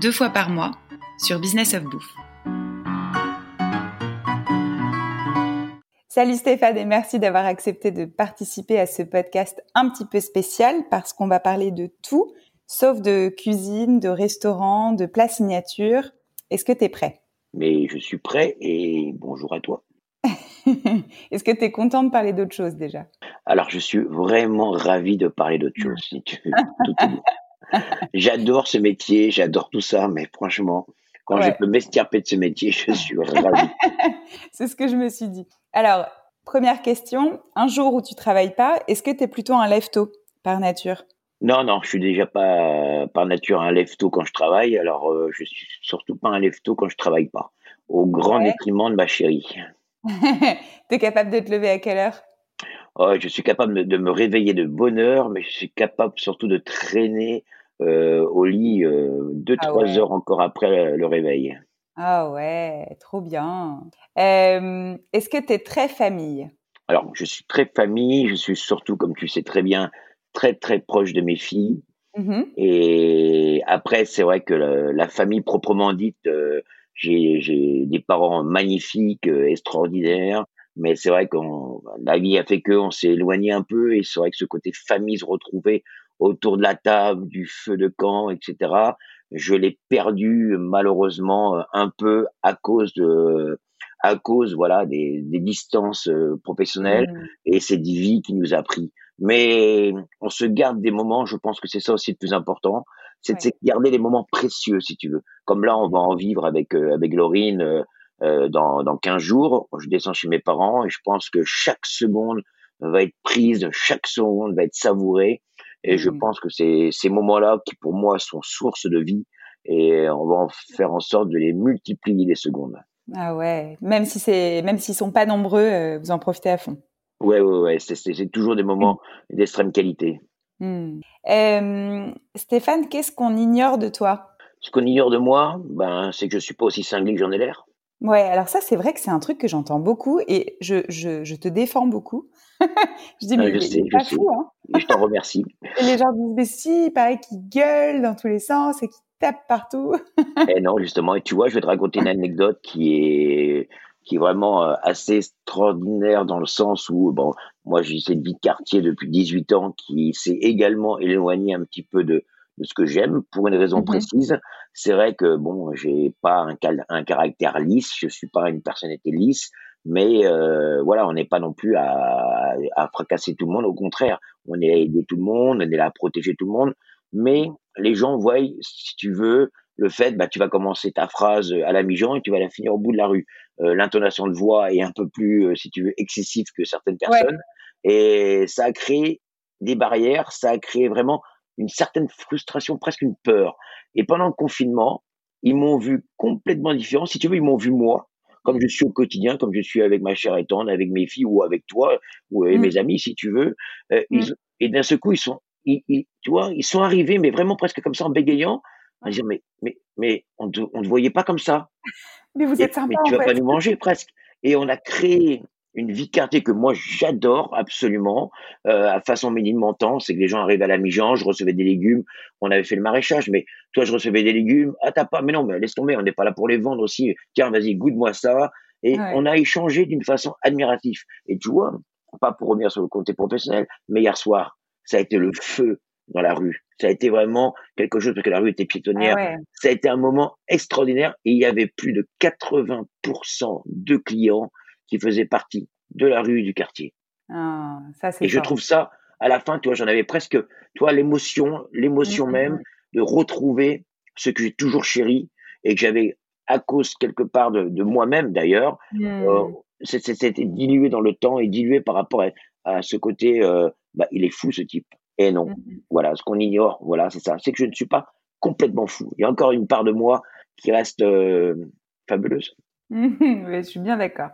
deux fois par mois sur Business of Bouffe. Salut Stéphane et merci d'avoir accepté de participer à ce podcast un petit peu spécial parce qu'on va parler de tout sauf de cuisine, de restaurant, de plats signature. Est-ce que tu es prêt? Mais je suis prêt et bonjour à toi. Est-ce que tu es content de parler d'autre chose déjà? Alors, je suis vraiment ravi de parler d'autre chose, si tu veux. J'adore ce métier, j'adore tout ça, mais franchement, quand je peux m'estirper de ce métier, je suis ravi. C'est ce que je me suis dit. Alors, première question, un jour où tu travailles pas, est-ce que tu es plutôt un lève-tôt par nature? Non, non, je suis déjà pas par nature un lève-tôt quand je travaille. Alors, euh, je suis surtout pas un lève-tôt quand je travaille pas. Au grand détriment de ma chérie. tu es capable de te lever à quelle heure? Oh, Je suis capable de me réveiller de bonne heure, mais je suis capable surtout de traîner euh, au lit 2-3 euh, ah heures encore après le réveil. Ah ouais, trop bien. Est-ce que tu es très famille? Alors, je suis très famille, je suis surtout, comme tu sais très bien, très très proche de mes filles. Mmh Et après, c'est vrai que la, famille proprement dite, euh, j'ai des parents magnifiques, euh, extraordinaires, mais c'est vrai que la vie a fait qu'on s'est éloigné un peu, et c'est vrai que ce côté famille, se retrouver autour de la table, du feu de camp, etc., je l'ai perdu malheureusement un peu à cause de à cause voilà des, des distances euh, professionnelles mmh. et cette vie qui nous a pris. Mais on se garde des moments, je pense que c'est ça aussi le plus important, c'est de garder les moments précieux, si tu veux. Comme là, on va en vivre avec euh, avec Laurine euh, euh dans dans 15 jours. Je descends chez mes parents et je pense que chaque seconde va être prise, chaque seconde va être savourée. Et je mmh. pense que c'est ces moments-là qui, pour moi, sont source de vie. Et on va en faire en sorte de les multiplier les secondes. Ah ouais, même si c'est, même s'ils sont pas nombreux, euh, vous en profitez à fond. Ouais, ouais, ouais. C'est toujours des moments d'extrême qualité. Hmm. Stéphane, qu'est-ce qu'on ignore de toi? Ce qu'on ignore de moi, ben, c'est que je suis pas aussi cinglé que j'en ai l'air. Ouais, alors ça, c'est vrai que c'est un truc que j'entends beaucoup et je, je, je, te défends beaucoup. je dis, mais je sais, pas fou, hein je t'en remercie. et les gens disent, mais si, il paraît qu'il gueule dans tous les sens et qu'il tape partout. et non, justement, et tu vois, je vais te raconter une anecdote qui est qui est vraiment euh, assez extraordinaire dans le sens où, bon, moi j'ai cette vie de quartier depuis 18 ans qui s'est également éloignée un petit peu de, de ce que j'aime pour une raison mhm. précise. C'est vrai que bon, j'ai pas un, un, caractère lisse, je suis pas une personnalité lisse, mais euh, voilà, on n'est pas non plus à, à, fracasser tout le monde. Au contraire, on est à aider tout le monde, on est là à protéger tout le monde. Mais les gens voient, si tu veux, le fait, bah, tu vas commencer ta phrase à la mi-jean et tu vas la finir au bout de la rue. Euh, l'intonation de voix est un peu plus, euh, si tu veux, excessive que certaines personnes. Et ça a créé des barrières, ça a créé vraiment une certaine frustration, presque une peur. Et pendant le confinement, ils m'ont vu complètement différent. Si tu veux, ils m'ont vu moi, comme je suis au quotidien, comme je suis avec ma chère et avec mes filles ou avec toi ou avec mmh. mes amis, si tu veux. Euh, mmh. et d'un seul coup, ils sont, ils, tu vois, ils sont arrivés, mais vraiment presque comme ça en bégayant, à dire mais mais mais on ne on te voyait pas comme ça. Mais vous êtes sympa. Mais tu vas pas nous manger presque. Et on a créé une vie quartier que moi j'adore absolument. Euh, à façon Montant, c'est que les gens arrivent à la mi-jean, je recevais des légumes, on avait fait le maraîchage, mais toi je recevais des légumes, ah t'as pas, mais non, mais laisse tomber, on n'est pas là pour les vendre aussi. Tiens, vas-y, goûte-moi ça. Et on a échangé d'une façon admirative. Et tu vois, pas pour revenir sur le côté professionnel, mais hier soir, ça a été le feu dans la rue. Ça a été vraiment quelque chose parce que la rue était piétonnière. Ah ça a été un moment extraordinaire et il y avait plus de 80% de clients qui faisaient partie de la rue du quartier. Ah, ça, et je trouve ça, à la fin, tu vois, j'en avais presque, toi, l'émotion, l'émotion mmh, mmh, même de retrouver ce que j'ai toujours chéri et que j'avais à cause quelque part de, moi-même d'ailleurs, euh, c'était dilué dans le temps et dilué par rapport à, ce côté, euh, bah, il est fou ce type. Et non, voilà, ce qu'on ignore, voilà, c'est ça, c'est que je ne suis pas complètement fou. Il y a encore une part de moi qui reste fabuleuse. je suis bien d'accord.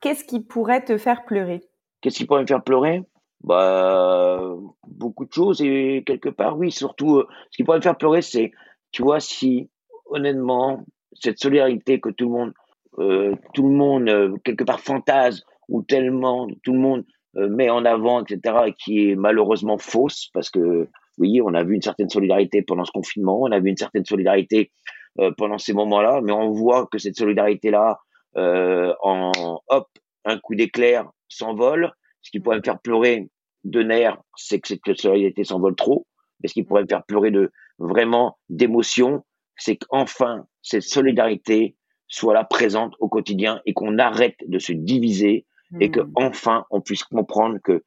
Qu'est-ce qui pourrait te faire pleurer? Qu'est-ce qui pourrait me faire pleurer? Bah, beaucoup de choses et quelque part, oui, surtout, euh, ce qui pourrait me faire pleurer, c'est, tu vois, si honnêtement, cette solidarité que tout le monde, euh, tout le monde euh, quelque part fantasme ou tellement tout le monde met en avant, etc., qui est malheureusement fausse, parce que oui, on a vu une certaine solidarité pendant ce confinement, on a vu une certaine solidarité pendant ces moments-là, mais on voit que cette solidarité-là, en hop, un coup d'éclair s'envole. Ce qui pourrait me faire pleurer, de nerfs, c'est que cette solidarité s'envole trop. Mais ce qui pourrait me faire pleurer de vraiment d'émotion, c'est qu'enfin cette solidarité soit là présente au quotidien et qu'on arrête de se diviser et que hmm. enfin on puisse comprendre que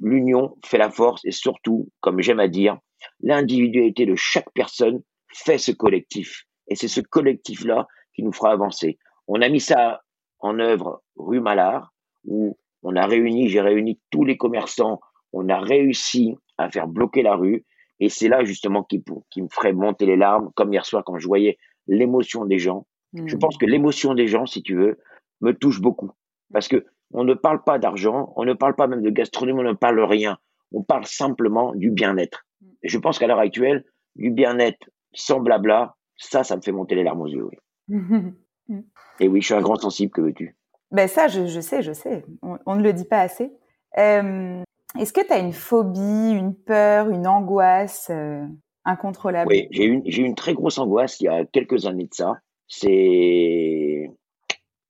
l'union fait la force et surtout, comme j'aime à dire, l'individualité de chaque personne fait ce collectif. Et c'est ce collectif-là qui nous fera avancer. On a mis ça en œuvre rue Malard, où on a réuni, j'ai réuni tous les commerçants, on a réussi à faire bloquer la rue. Et c'est là justement qui, qui me ferait monter les larmes, comme hier soir quand je voyais l'émotion des gens. Je hmm. pense que l'émotion des gens, si tu veux, me touche beaucoup. Parce que on ne parle pas d'argent, on ne parle pas même de gastronomie, on ne parle rien. On parle simplement du bien-être. Et je pense qu'à l'heure actuelle, du bien-être sans blabla, ça, ça me fait monter les larmes aux yeux. Et oui, je suis un grand sensible, que veux-tu? Ben ça, je, je, sais, je sais. On, ne le dit pas assez. Euh, Est-ce que tu as une phobie, une peur, une angoisse euh, incontrôlable? Oui, j'ai eu une très grosse angoisse il y a quelques années de ça. C'est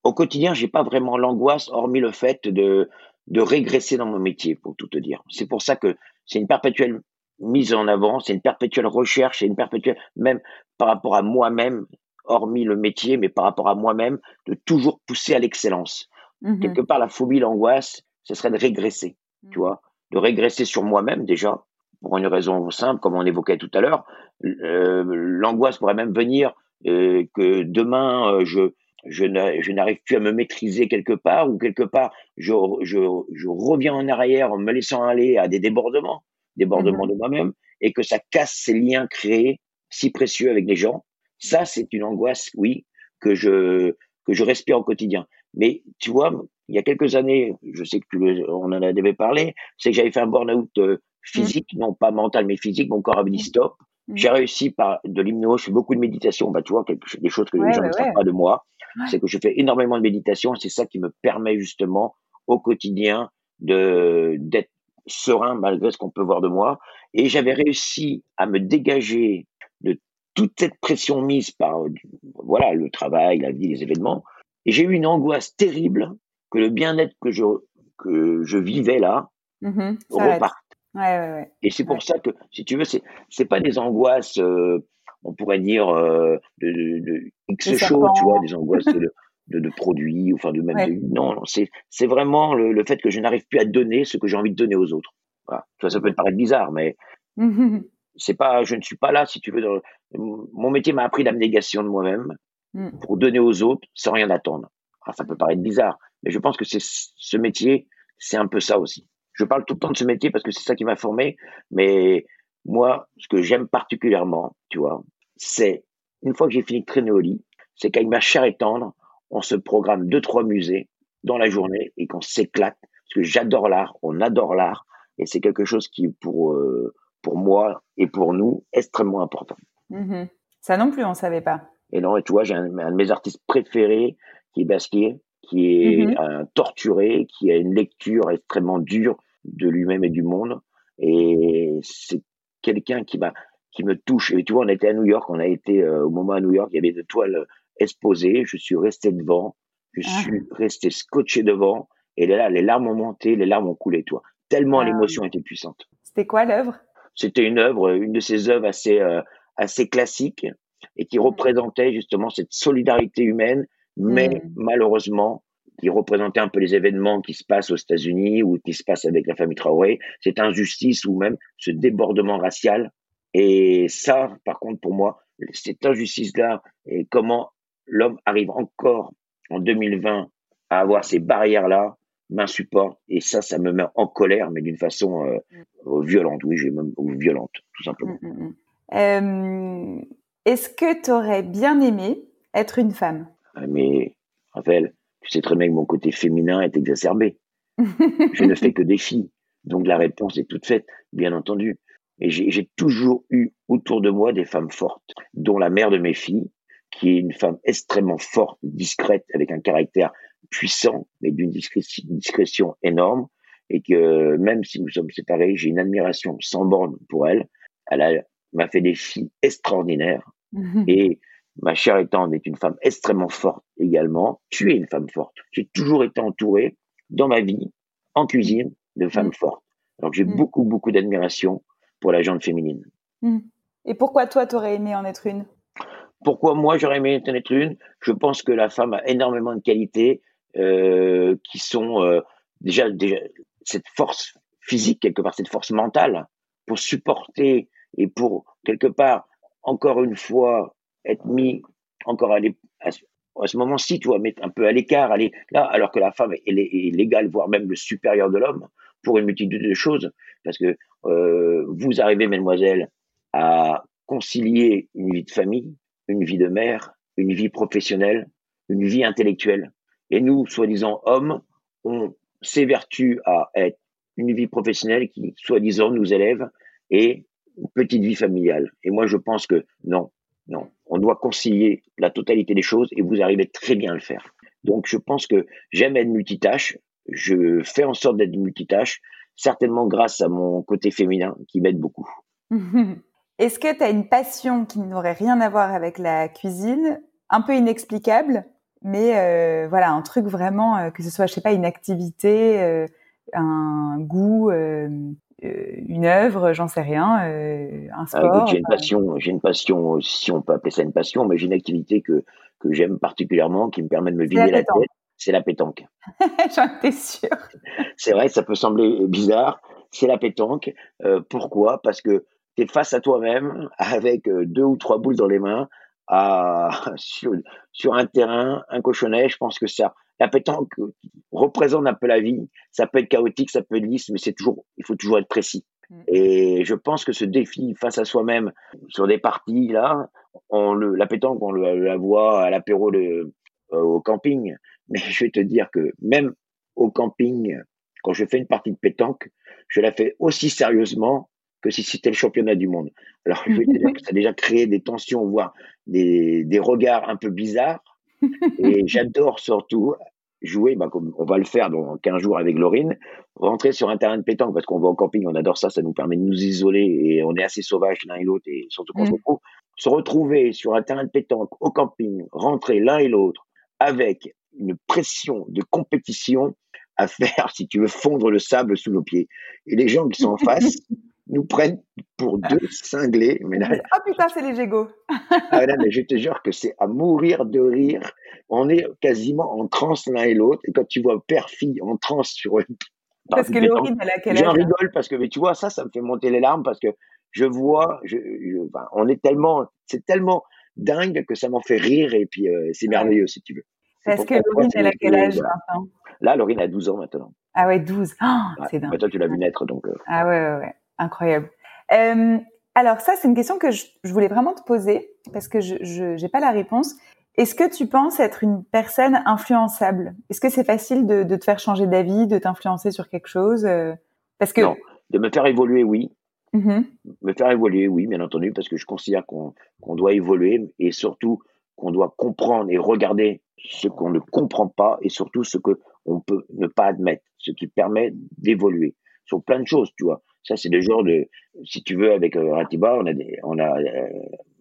au quotidien, j'ai pas vraiment l'angoisse, hormis le fait de de régresser dans mon métier, pour tout te dire. C'est pour ça que c'est une perpétuelle mise en avant, c'est une perpétuelle recherche, c'est une perpétuelle, même par rapport à moi-même, hormis le métier, mais par rapport à moi-même, de toujours pousser à l'excellence. Mmh Quelque part, la phobie, l'angoisse, ce serait de régresser, tu mmh. vois, de régresser sur moi-même déjà, pour une raison simple, comme on évoquait tout à l'heure. Euh, l'angoisse pourrait même venir euh, que demain, euh, je, je n'arrive plus à me maîtriser quelque part, ou quelque part, je, je, je, reviens en arrière en me laissant aller à des débordements, débordements mmh de moi-même, et que ça casse ces liens créés si précieux avec les gens. Ça, c'est une angoisse, oui, que je que je respire au quotidien. Mais tu vois, il y a quelques années, je sais que tu on en avait parlé, c'est que j'avais fait un burn-out euh, physique, non pas mental, mais physique. Mon corps avait dit mmh. stop. Mmh. J'ai réussi par de l'hypnose, je fais beaucoup de méditation. Bah, tu vois, quelque, des choses que les gens ne savent pas de moi. C'est que je fais énormément de méditation. C'est ça qui me permet justement au quotidien de d'être serein malgré ce qu'on peut voir de moi. Et j'avais réussi à me dégager de toute cette pression mise par voilà le travail, la vie, les événements, et j'ai eu une angoisse terrible que le bien-être que je que je vivais là mmh reparte. et c'est pour ça que, si tu veux, c'est c'est pas des angoisses, euh, on pourrait dire euh, de, de, X chaud, tu vois, des angoisses de, de, produits, enfin de même non, non c'est c'est vraiment le, le, fait que je n'arrive plus à donner ce que j'ai envie de donner aux autres. Voilà. ça peut te paraître bizarre, mais c'est pas, je ne suis pas là, si tu veux. Dans, mon métier m'a appris l'abnégation de moi-même hmm. pour donner aux autres sans rien attendre. ça peut paraître bizarre, mais je pense que c'est ce métier, c'est un peu ça aussi. Je parle tout le temps de ce métier parce que c'est ça qui m'a formé, mais moi, ce que j'aime particulièrement, tu vois, c'est une fois que j'ai fini de traîner au lit, c'est qu'avec ma chair et tendre, on se programme deux trois musées dans la journée et qu'on s'éclate parce que j'adore l'art, on adore l'art et c'est quelque chose qui pour euh, pour moi et pour nous extrêmement important. Mhm. Ça non plus, on ne savait pas. Et non, et tu vois, j'ai un, de mes artistes préférés qui est Basquiat, qui est mhm. un torturé, qui a une lecture extrêmement dure de lui-même et du monde. Et c'est quelqu'un qui m'a qui me touche. Et tu vois, on était à New York, on a été euh, au moment à New York, il y avait des toiles exposées, je suis resté devant, je ah. suis resté scotché devant, et là, les larmes ont monté, les larmes ont coulé, toi. Tellement ah. l'émotion était puissante. C'était quoi l'œuvre? C'était une œuvre, une de ces œuvres assez euh, assez classiques et qui représentait justement cette solidarité humaine, mais mmh. malheureusement qui représentait un peu les événements qui se passent aux États-Unis ou qui se passent avec la famille Traoré, cette injustice ou même ce débordement racial. Et ça, par contre, pour moi, cette injustice-là et comment l'homme arrive encore en 2020 à avoir ces barrières-là, m'insupporte et ça, ça me met en colère, mais d'une façon euh, mm. violente. Oui, j'ai même violente, tout simplement. Mm, mm, euh, Est-ce que tu aurais bien aimé être une femme? Ah, Mais, Raphaël, tu sais très bien que mon côté féminin est exacerbé. je ne fais que des filles. Donc la réponse est toute faite, bien entendu. Et j'ai toujours eu autour de moi des femmes fortes, dont la mère de mes filles, qui est une femme extrêmement forte, discrète, avec un caractère puissant, mais d'une discrétion énorme, et que même si nous sommes séparés, j'ai une admiration sans borne pour elle. Elle m'a fait des filles extraordinaires. Et ma chère étendre est une femme extrêmement forte également. Tu es une femme forte. J'ai toujours été entouré dans ma vie, en cuisine, de femmes mm. fortes. Donc j'ai mm. beaucoup, beaucoup d'admiration pour la gente féminine. Et pourquoi toi, tu aurais aimé en être une? Pourquoi moi, j'aurais aimé en être une? Je pense que la femme a énormément de qualités euh, qui sont euh, déjà, déjà cette force physique, quelque part, cette force mentale pour supporter et pour, quelque part, encore une fois, être mis encore à, à, à ce moment-ci, tu vois, mettre un peu à l'écart, aller là, alors que la femme est, est, légale, voire même le supérieur de l'homme, pour une multitude de choses, parce que euh, vous arrivez, mesdemoiselles, à concilier une vie de famille, une vie de mère, une vie professionnelle, une vie intellectuelle. Et nous, soi-disant hommes, on s'évertue à être une vie professionnelle qui, soi-disant, nous élève et une petite vie familiale. Et moi, je pense que non, non, on doit concilier la totalité des choses et vous arrivez très bien à le faire. Donc je pense que j'aime être multitâche, je fais en sorte d'être multitâche, certainement grâce à mon côté féminin qui m'aide beaucoup. Est-ce que tu as une passion qui n'aurait rien à voir avec la cuisine, un peu inexplicable, mais euh, voilà, un truc vraiment, euh, que ce soit, je sais pas, une activité, euh, un goût, une œuvre, j'en sais rien, un ah, sport. j'ai une passion, j'ai une passion, si on peut appeler ça une passion, mais j'ai une activité que que j'aime particulièrement, qui me permet de me vider la, tête. C'est la pétanque. J'en étais sûr. C'est vrai, ça peut sembler bizarre. C'est la pétanque. Pourquoi? Parce que tu es face à toi-même avec deux ou trois boules dans les mains à, sur, sur un terrain, un cochonnet. Je pense que ça, la pétanque représente un peu la vie. Ça peut être chaotique, ça peut être lisse, mais c'est toujours, il faut toujours être précis. Mm. Et je pense que ce défi face à soi-même sur des parties là, on le, la pétanque, on le, la voit à l'apéro de, euh, au camping. Mais je vais te dire que même au camping, quand je fais une partie de pétanque, je la fais aussi sérieusement que si c'était le championnat du monde. Alors, je te dire que ça a déjà créé des tensions, voire des, des regards un peu bizarres. Et j'adore surtout jouer, bah, comme on va le faire dans 15 jours avec Laurine, rentrer sur un terrain de pétanque parce qu'on va au camping, on adore ça, ça nous permet de nous isoler et on est assez sauvages l'un et l'autre et surtout quand on se retrouve. Se retrouver sur un terrain de pétanque au camping, rentrer l'un et l'autre avec une pression de compétition à faire, si tu veux, fondre le sable sous nos pieds. Et les gens qui sont en face, nous prennent pour deux cinglés. Mais ah putain, c'est les Gégo. ah mais je te jure que c'est à mourir de rire. On est quasiment en transe l'un et l'autre. Et quand tu vois père-fille en transe sur. Parce que Laurine, elle a quel âge J'en rigole parce que, mais tu vois, ça, ça me fait monter les larmes parce que je vois, je, on est tellement, c'est tellement dingue que ça m'en fait rire et puis euh, c'est merveilleux si tu veux. Parce que Laurine, elle a quel âge Là, Laurine a 12 ans maintenant. Ah ouais, 12. c'est dingue. Bah, toi, tu l'as vu naître donc. Euh. Ah ouais, ouais, ouais. Incroyable. Euh, alors ça, c'est une question que je, voulais vraiment te poser parce que je n'ai pas la réponse. Est-ce que tu penses être une personne influençable? Est-ce que c'est facile de, te faire changer d'avis, de t'influencer sur quelque chose euh, Parce que non, de me faire évoluer, oui. Mm-hmm. Me faire évoluer, oui, bien entendu, parce que je considère qu'on doit évoluer et surtout qu'on doit comprendre et regarder ce qu'on ne comprend pas et surtout ce que on peut ne pas admettre, ce qui permet d'évoluer sur plein de choses, tu vois. Ça, c'est le genre de, si tu veux, avec euh, Ratiba, on a des, on a, euh,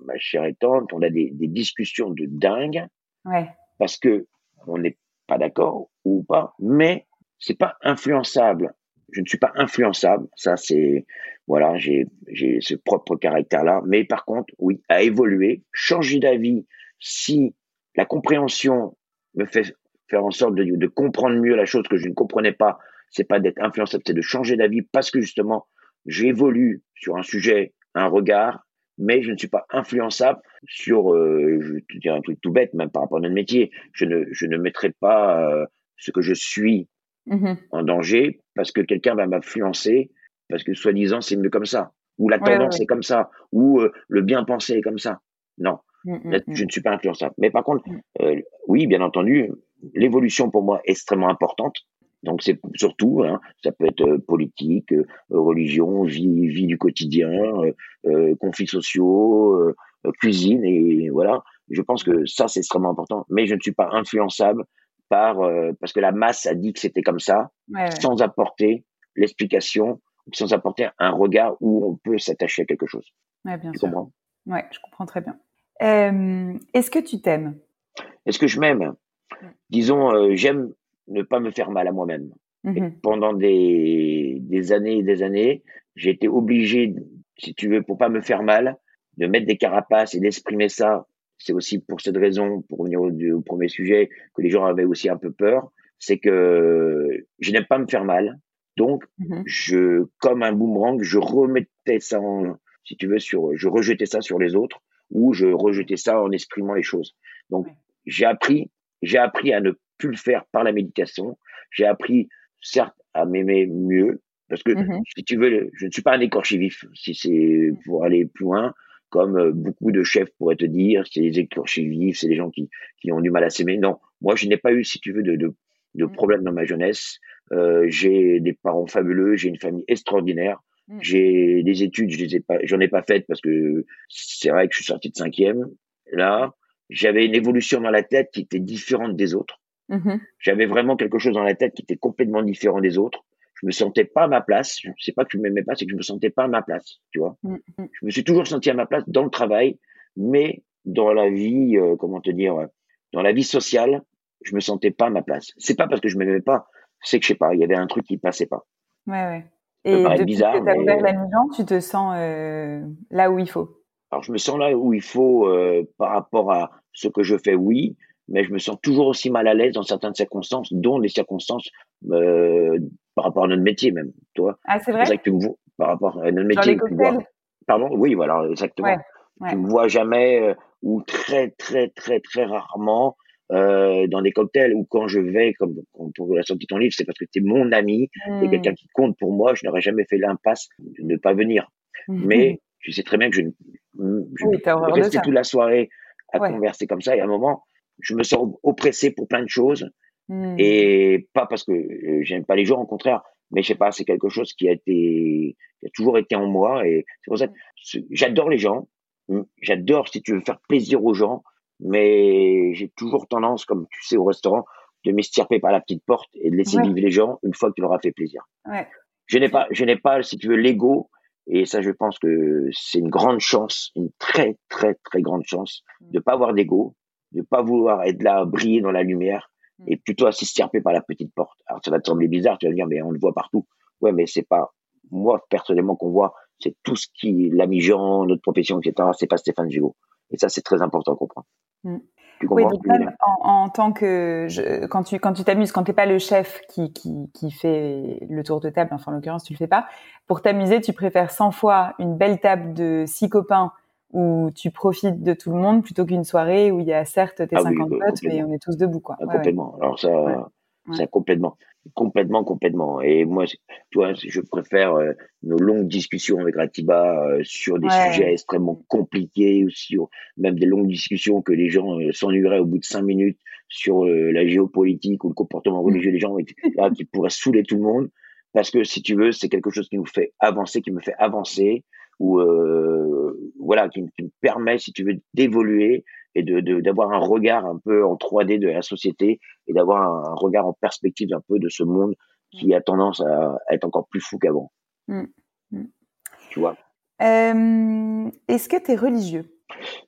ma chère et tante, on a des, des discussions de dingue. Ouais. Parce que on n'est pas d'accord ou pas, mais c'est pas influençable. Je ne suis pas influençable. Ça, c'est, voilà, j'ai, j'ai ce propre caractère-là. Mais par contre, oui, à évoluer, changer d'avis si la compréhension me fait faire en sorte de, de comprendre mieux la chose que je ne comprenais pas c'est pas d'être influençable, c'est de changer d'avis parce que justement, j'évolue sur un sujet, un regard, mais je ne suis pas influençable sur, euh, je vais te dire un truc tout bête, même par rapport à notre métier. Je ne, je ne mettrai pas euh, ce que je suis mm-hmm. en danger parce que quelqu'un va m'influencer, parce que soi-disant c'est mieux comme ça, ou la tendance est comme ça, ou euh, le bien pensé est comme ça. Non, mmh, mmh, je ne suis pas influençable. Mais par contre, euh, oui, bien entendu, l'évolution pour moi est extrêmement importante. Donc c'est surtout, hein, ça peut être euh, politique, euh, religion, vie, vie du quotidien, euh, conflits sociaux, cuisine et voilà. Je pense que ça c'est extrêmement important. Mais je ne suis pas influençable par parce que la masse a dit que c'était comme ça, sans apporter l'explication, sans apporter un regard où on peut s'attacher à quelque chose. Ouais, bien tu sûr. comprends? Ouais, je comprends très bien. Est-ce que tu t'aimes? Est-ce que je m'aime? Disons, j'aime ne pas me faire mal à moi-même. Mmh pendant des, des années et des années, j'ai été obligé, si tu veux, pour pas me faire mal, de mettre des carapaces et d'exprimer ça. C'est aussi pour cette raison, pour revenir au, premier sujet, que les gens avaient aussi un peu peur. C'est que je n'aime pas me faire mal. Donc, mmh je, comme un boomerang, je remettais ça en, si tu veux, sur, je rejetais ça sur les autres ou je rejetais ça en exprimant les choses. Donc, j'ai appris, j'ai appris à ne pu le faire par la méditation. J'ai appris, certes, à m'aimer mieux, parce que, mmh si tu veux, je ne suis pas un écorché vif, si c'est pour aller plus loin, comme euh, beaucoup de chefs pourraient te dire, c'est les écorchés vifs, c'est les gens qui, qui ont du mal à s'aimer. Non, moi, je n'ai pas eu, si tu veux, de, de, de mmh. problème dans ma jeunesse. Euh, j'ai des parents fabuleux, j'ai une famille extraordinaire. Mmh. J'ai des études, je les ai pas, j'en ai pas faites parce que c'est vrai que je suis sorti de cinquième. Là, j'avais une évolution dans la tête qui était différente des autres. Mmh J'avais vraiment quelque chose dans la tête qui était complètement différent des autres. Je me sentais pas à ma place. C'est pas que je m'aimais pas, c'est que je me sentais pas à ma place, tu vois. Mmh je me suis toujours senti à ma place dans le travail, mais dans la vie, euh, comment te dire, dans la vie sociale, je me sentais pas à ma place. C'est pas parce que je m'aimais pas, c'est que je sais pas, il y avait un truc qui passait pas. Ouais, ouais. Et depuis bizarre, que tu as ouvert la maison, tu te sens euh, là où il faut? Alors je me sens là où il faut euh, par rapport à ce que je fais, oui, mais je me sens toujours aussi mal à l'aise dans certaines circonstances, dont les circonstances euh, par rapport à notre métier même, toi. Ah, c'est vrai. C'est que tu me vois, par rapport à notre métier. tu vois, pardon, oui, voilà, exactement. Tu me vois jamais euh, ou très très très très rarement euh, dans des cocktails ou quand je vais, comme pour la sortie de ton livre, c'est parce que tu es mon ami, mmh. et quelqu'un qui compte pour moi. Je n'aurais jamais fait l'impasse de ne pas venir. Mmh. Mais je sais très bien que je, je oui, rester toute la soirée à converser comme ça et à un moment je me sens oppressé pour plein de choses. Hmm. Et pas parce que euh, j'aime pas les gens, au contraire, mais je sais pas, c'est quelque chose qui a été, qui a toujours été en moi. Et c'est pour ça que j'adore les gens. J'adore, si tu veux, faire plaisir aux gens. Mais j'ai toujours tendance, comme tu sais, au restaurant, de m'estirper par la petite porte et de laisser vivre les gens une fois que tu leur as fait plaisir. Ouais. Je n'ai pas, je n'ai pas, si tu veux, l'ego. Et ça, je pense que c'est une grande chance, une très, très, très grande chance hmm. de pas avoir d'ego, de pas vouloir être là, briller dans la lumière, mm. et plutôt à s'estirper par la petite porte. Alors ça va te sembler bizarre, tu vas dire, mais on le voit partout. Ouais, mais c'est pas moi personnellement qu'on voit, c'est tout ce qui, l'ami Jean, notre profession, etc. C'est pas Stéphane Gigot. Et ça, c'est très important à comprendre. Mm. Tu comprends oui, même en, tant que je, quand tu quand tu t'amuses, quand t'es pas le chef qui, qui, qui fait le tour de table, enfin en l'occurrence tu le fais pas, pour t'amuser, tu préfères 100 fois une belle table de six copains où tu profites de tout le monde plutôt qu'une soirée où il y a certes tes 50 ah potes, mais on est tous debout, quoi. Ah, complètement. Alors ça, ça complètement, complètement, complètement. Et moi, tu vois, je préfère euh, nos longues discussions avec Ratiba euh, sur des sujets extrêmement compliqués ou sur même des longues discussions que les gens euh, s'ennuieraient au bout de cinq minutes sur la géopolitique ou le comportement religieux des gens qui pourraient saouler tout le monde. Parce que si tu veux, c'est quelque chose qui nous fait avancer, qui me fait avancer ou euh, voilà qui, qui, me permet, si tu veux, d'évoluer et de d'avoir un regard un peu en 3D de la société et d'avoir un, regard en perspective un peu de ce monde qui a tendance à, être encore plus fou qu'avant. Mmh. Mmh. Tu vois? Euh, Est-ce que tu es religieux?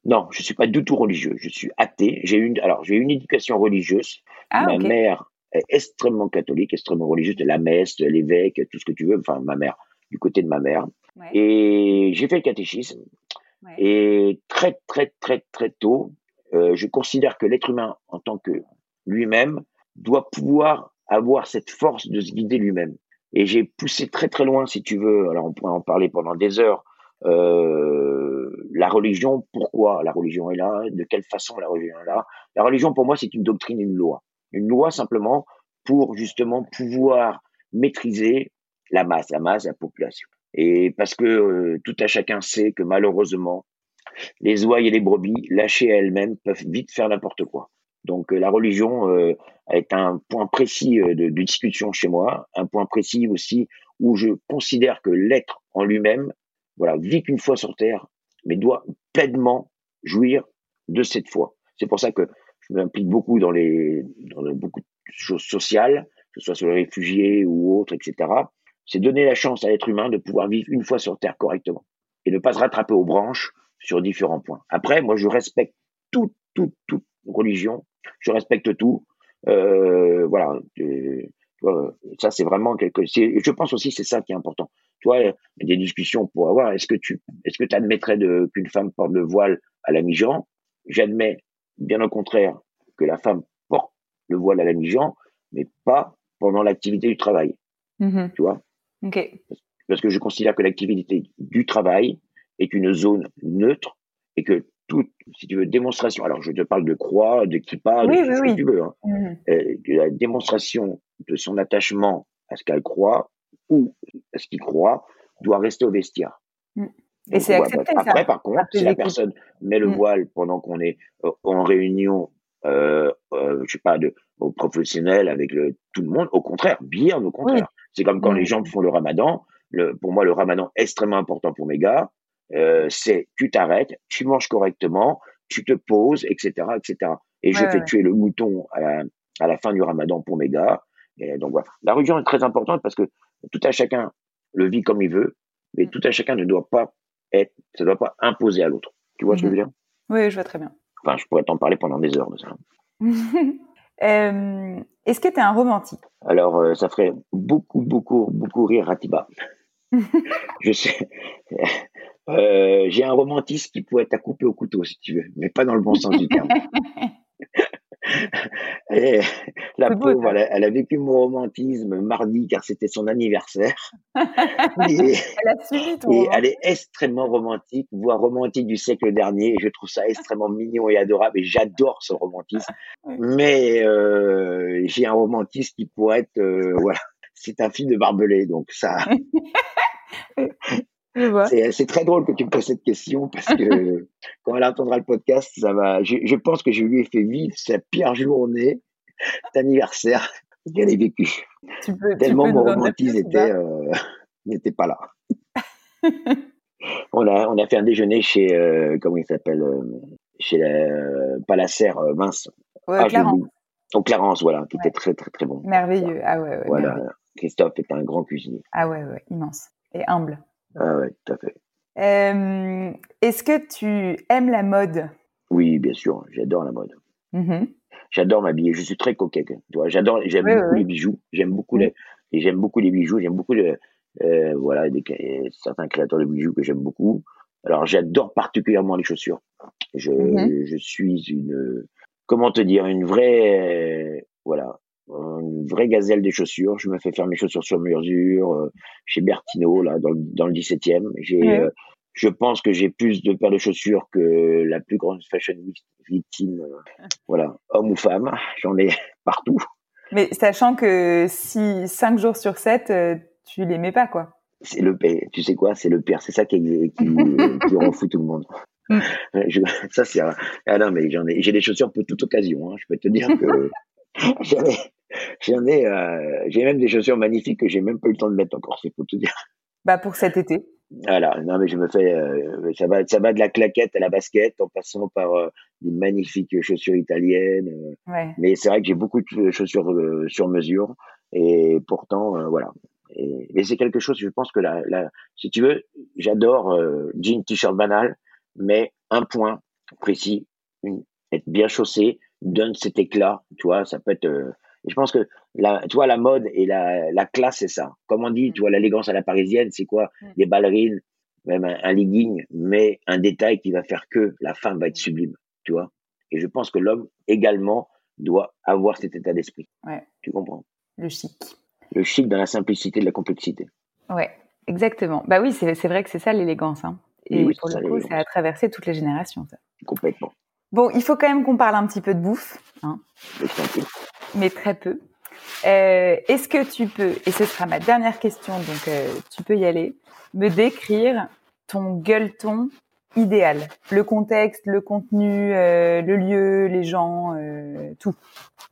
Non, je suis pas du tout religieux. Je suis athée. J'ai une alors j'ai une éducation religieuse. Ah, ma mère est extrêmement catholique, extrêmement religieuse, de la messe, l'évêque, tout ce que tu veux. Enfin, ma mère, du côté de ma mère. Et j'ai fait le catéchisme. Et très, très, très, très tôt, euh, je considère que l'être humain, en tant que lui-même, doit pouvoir avoir cette force de se guider lui-même. Et j'ai poussé très, très loin, si tu veux. Alors, on pourrait en parler pendant des heures. Euh, la religion, pourquoi la religion est là? De quelle façon la religion est là? La religion, pour moi, c'est une doctrine, une loi. Une loi simplement pour justement pouvoir maîtriser la masse, la masse, la population. Et parce que euh, tout à chacun sait que malheureusement, les ouailles et les brebis, lâchées à elles-mêmes, peuvent vite faire n'importe quoi. Donc la religion est un point précis de, de, discussion chez moi, un point précis aussi où je considère que l'être en lui-même, voilà, vit qu'une fois sur terre, mais doit pleinement jouir de cette foi. C'est pour ça que je m'implique beaucoup dans les dans beaucoup de choses sociales, que ce soit sur les réfugiés ou autres, etc. C'est donner la chance à l'être humain de pouvoir vivre une fois sur terre correctement et ne pas se rattraper aux branches sur différents points. Après, moi, je respecte toute toute toute religion, je respecte tout. Euh, voilà, euh, ça c'est vraiment quelque. Je pense aussi c'est ça qui est important. Toi, il y a des discussions pour avoir. Est-ce que tu, est-ce que tu admettrais qu'une femme porte le voile à la mi-jean J'admets, bien au contraire, que la femme porte le voile à la mi-jean, mais pas pendant l'activité du travail. Mm-hmm. Tu vois? Parce que je considère que l'activité du travail est une zone neutre et que toute, si tu veux, démonstration. Alors, je te parle de croix, de kippa, de tout ce que tu veux. Hein, mm-hmm. euh, la démonstration de son attachement à ce qu'elle croit ou à ce qu'il croit doit rester au vestiaire. Mm. Et c'est accepté, Après, ça, par contre, si la personne met le mm. voile pendant qu'on est euh, en réunion, euh, euh, je sais pas, de professionnel avec le, tout le monde, au contraire, bien au contraire. C'est comme quand mm. les gens font le ramadan. Le, pour moi, le ramadan est extrêmement important pour mes gars. Euh, c'est tu t'arrêtes, tu manges correctement, tu te poses, etc., etc. Et je fais tuer le mouton à la, à la fin du ramadan pour mes gars. Et donc voilà. La religion est très importante parce que tout à chacun le vit comme il veut, mais tout à chacun ne doit pas être, ça ne doit pas imposer à l'autre. Tu vois ce que je veux dire? Oui, je vois très bien. Enfin, je pourrais t'en parler pendant des heures de ça. euh, Est-ce que tu es un romantique? Alors, euh, ça ferait beaucoup, beaucoup, beaucoup rire Ratiba. je sais. Euh, J'ai un romantisme qui pourrait être à couper au couteau, si tu veux, mais pas dans le bon sens du terme. Et la pauvre, elle, a, vécu mon romantisme mardi car c'était son anniversaire. et, elle a suivi Et elle est extrêmement romantique, voire romantique du siècle dernier. Et je trouve ça extrêmement mignon et adorable. Et j'adore ce romantisme. Mais euh, j'ai un romantisme qui pourrait être, euh, voilà, c'est un film de barbelé, donc ça. C'est très drôle que tu me poses cette question parce que quand elle entendra le podcast, ça va. Je, pense que je lui ai fait vivre sa pire journée d'anniversaire qu'elle ait vécu. Tellement mon romantisme euh, n'était pas là. on a on a fait un déjeuner chez euh, comment il s'appelle euh, chez la Palacère mince. Ouais, Clarence. Au Clarence, voilà, qui était très très très bon. Merveilleux. Ah ouais. ouais voilà. Christophe est un grand cuisinier. Ah ouais ouais immense et humble. Ah ouais, tout à fait. Euh, Est-ce que tu aimes la mode? Oui, bien sûr, j'adore la mode. Mm-hmm. J'adore m'habiller, je suis très coquet. J'adore, j'aime beaucoup les bijoux, j'aime beaucoup les, et j'aime beaucoup les bijoux, j'aime beaucoup les, euh, voilà, des, certains créateurs de bijoux que j'aime beaucoup. Alors j'adore particulièrement les chaussures. Je, mm-hmm. je suis une, comment te dire, une vraie, voilà, une vraie gazelle des chaussures. Je me fais faire mes chaussures sur mesure euh, chez Bertino, là, dans le, dans le 17e. J'ai, euh, je pense que j'ai plus de paires de chaussures que la plus grande fashion victime, euh, voilà, homme ou femme. J'en ai partout. Mais sachant que si 5 jours sur 7, tu les mets pas, quoi. C'est le père. Tu sais quoi? C'est le père. C'est ça qui, qui, qui rend fou tout le monde. Mm. Je, ça, c'est, ah non, mais j'en ai, j'ai des chaussures pour toute occasion, hein. Je peux te dire que J'en ai, euh, j'ai même des chaussures magnifiques que j'ai même pas eu le temps de mettre encore, c'est pour te dire. Bah pour cet été. Voilà, non mais je me fais, euh, ça va, ça va de la claquette à la basket en passant par euh, des magnifiques chaussures italiennes. Ouais. Mais c'est vrai que j'ai beaucoup de chaussures sur mesure et pourtant voilà. Et, et c'est quelque chose, je pense que la, la si tu veux, j'adore jean, t-shirt banal, mais un point précis, une, être bien chaussé, donne cet éclat, tu vois, ça peut être et je pense que la, tu vois, la mode et la, la classe, c'est ça. Comme on dit, tu vois, l'élégance à la parisienne, c'est quoi? Mm. Des ballerines, même un, legging, mais un détail qui va faire que la femme va être mm. sublime, tu vois? Et je pense que l'homme également doit avoir cet état d'esprit. Ouais. Tu comprends? Le chic. Le chic dans la simplicité de la complexité. Ouais, exactement. Bah oui, c'est vrai que c'est ça l'élégance. Hein. Et pour le coup, ça a traversé toutes les générations. Ça. Complètement. Bon, il faut quand même qu'on parle un petit peu de bouffe. Hein mais très peu. Euh, Est-ce que tu peux, et ce sera ma dernière question, donc euh, tu peux y aller, me décrire ton gueuleton idéal? Le contexte, le contenu, euh, le lieu, les gens, tout.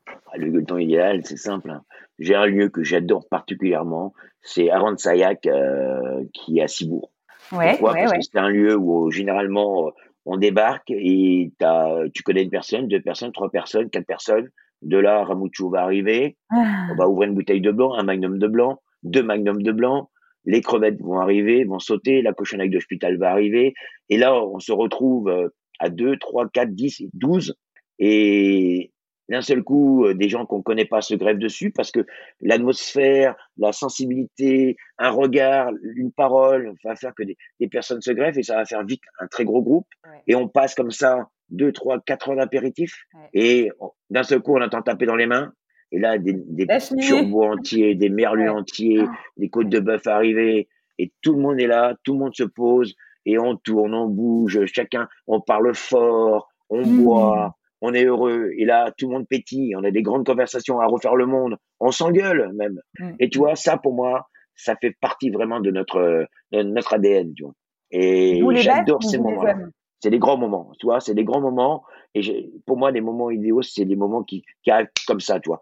Ah, le temps idéal, c'est simple. Hein. J'ai un lieu que j'adore particulièrement, c'est Aransayak euh, qui est à Cibourg. Ouais, Pourquoi? ouais, Parce ouais. que c'est un lieu où généralement on débarque et as, tu connais une personne, deux personnes, trois personnes, quatre personnes. De là, Ramouchou va arriver. Ah. On va ouvrir une bouteille de blanc, un magnum de blanc, deux magnums de blanc. Les crevettes vont arriver, vont sauter. La cochonnerie d'hôpital va arriver. Et là, on se retrouve euh, à deux, trois, quatre, dix, douze. Et d'un seul coup, euh, des gens qu'on connaît pas se grèvent dessus parce que l'atmosphère, la sensibilité, un regard, une parole va faire que des, des, personnes se grèvent et ça va faire vite un très gros groupe. Ouais. Et on passe comme ça deux, trois, quatre heures d'apéritif. Ouais. Et d'un seul coup, on entend taper dans les mains. Et là, des, des turbots entiers, des merlus ouais. entiers, Ah. des côtes de bœuf arrivées. Et tout le monde est là, tout le monde se pose et on tourne, on bouge, chacun, on parle fort, on Mmh. boit, on est heureux. Et là, tout le monde pétille, on a des grandes conversations à refaire le monde, on s'engueule même. Mmh. Et tu vois, ça pour moi, ça fait partie vraiment de notre, de notre ADN, tu vois. Et j'adore ces moments-là. C'est des grands moments, tu vois, c'est des grands moments. Et pour moi, les moments idéaux, c'est des moments qui, qui arrivent comme ça, tu vois.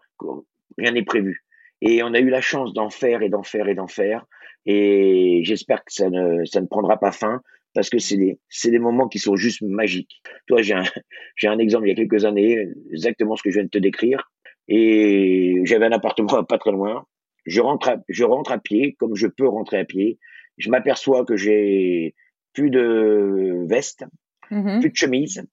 Rien n'est prévu. Et on a eu la chance d'en faire et d'en faire et d'en faire. Et j'espère que ça ne, ça ne prendra pas fin parce que c'est des, c'est des moments qui sont juste magiques. Toi, j'ai un, j'ai un exemple il y a quelques années, exactement ce que je viens de te décrire. Et j'avais un appartement pas très loin. Je rentre, à, je rentre à pied, comme je peux rentrer à pied. Je m'aperçois que j'ai plus de veste, mmh. plus de chemise.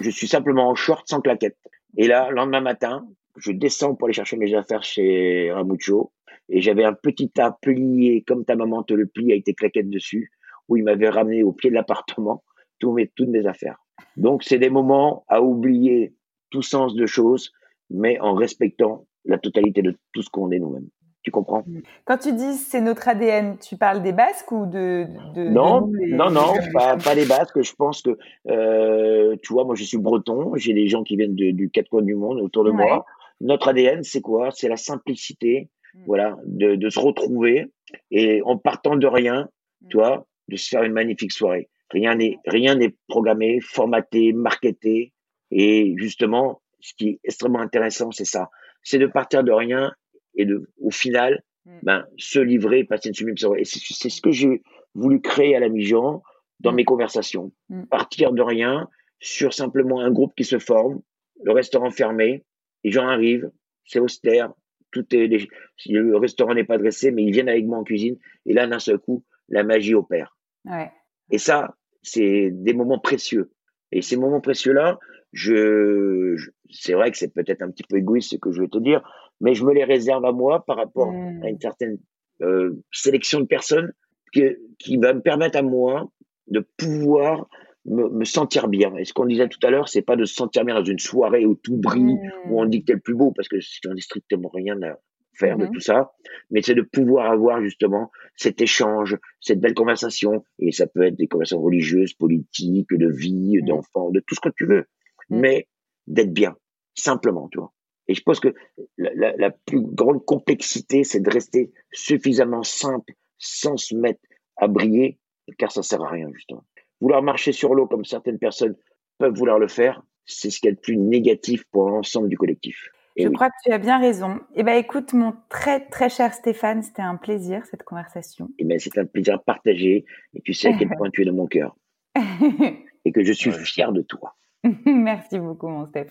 Je suis simplement en short sans claquette. Et là, lendemain matin, je descends pour aller chercher mes affaires chez Ramucho. Et j'avais un petit tas plié, comme ta maman te le plie avec tes claquettes dessus, où il m'avait ramené au pied de l'appartement tous mes, toutes mes affaires. Donc, c'est des moments à oublier tout sens de choses, mais en respectant la totalité de tout ce qu'on est nous-mêmes. Tu comprends? Quand tu dis c'est notre ADN, tu parles des Basques ou de, de non de les, non non pas, pas les Basques. Je pense que euh, tu vois, moi je suis breton, j'ai des gens qui viennent de, du quatre coins du monde autour de ouais. moi. Notre ADN, c'est quoi? C'est la simplicité, mmh. voilà, de, de, se retrouver et en partant de rien, mmh. tu vois, de se faire une magnifique soirée. Rien n'est rien n'est programmé, formaté, marketé et justement, ce qui est extrêmement intéressant, c'est ça, c'est de partir de rien et de, au final, mmh. ben, se livrer, passer une sublime soirée. Et c'est ce que j'ai voulu créer à la mi-jean dans mmh. mes conversations. Mmh. Partir de rien sur simplement un groupe qui se forme, le restaurant fermé, les gens arrivent, c'est austère, tout est, le restaurant n'est pas dressé, mais ils viennent avec moi en cuisine, et là, d'un seul coup, la magie opère. Ouais. Et ça, c'est des moments précieux. Et ces moments précieux-là, je, je c'est vrai que c'est peut-être un petit peu égoïste ce que je vais te dire, mais je me les réserve à moi par rapport mmh. à une certaine euh, sélection de personnes qui, qui va me permettre à moi de pouvoir me, me sentir bien. Et ce qu'on disait tout à l'heure, c'est pas de se sentir bien dans une soirée où tout brille, mmh. où on dit que t'es le plus beau, parce que j'en ai strictement rien à faire mmh. de tout ça, mais c'est de pouvoir avoir justement cet échange, cette belle conversation, et ça peut être des conversations religieuses, politiques, de vie, mmh. d'enfants, de tout ce que tu veux, mais d'être bien, simplement, tu vois. Et je pense que la, la, la plus grande complexité, c'est de rester suffisamment simple, sans se mettre à briller, car ça sert à rien, justement. Vouloir marcher sur l'eau comme certaines personnes peuvent vouloir le faire, c'est ce qui est le plus négatif pour l'ensemble du collectif. Et je oui. crois que tu as bien raison. Eh ben, écoute, mon très très cher Stéphane, c'était un plaisir cette conversation. Eh ben, c'est un plaisir partagé. Et tu sais à quel point tu es dans mon cœur. et que je suis ouais. fier de toi. Merci beaucoup, mon Steph.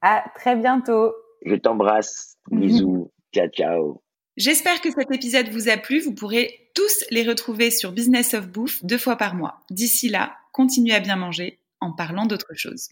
À très bientôt. Je t'embrasse. Bisous. ciao, ciao. J'espère que cet épisode vous a plu. Vous pourrez tous les retrouver sur Business of Bouffe deux fois par mois. D'ici là, continuez à bien manger en parlant d'autre chose.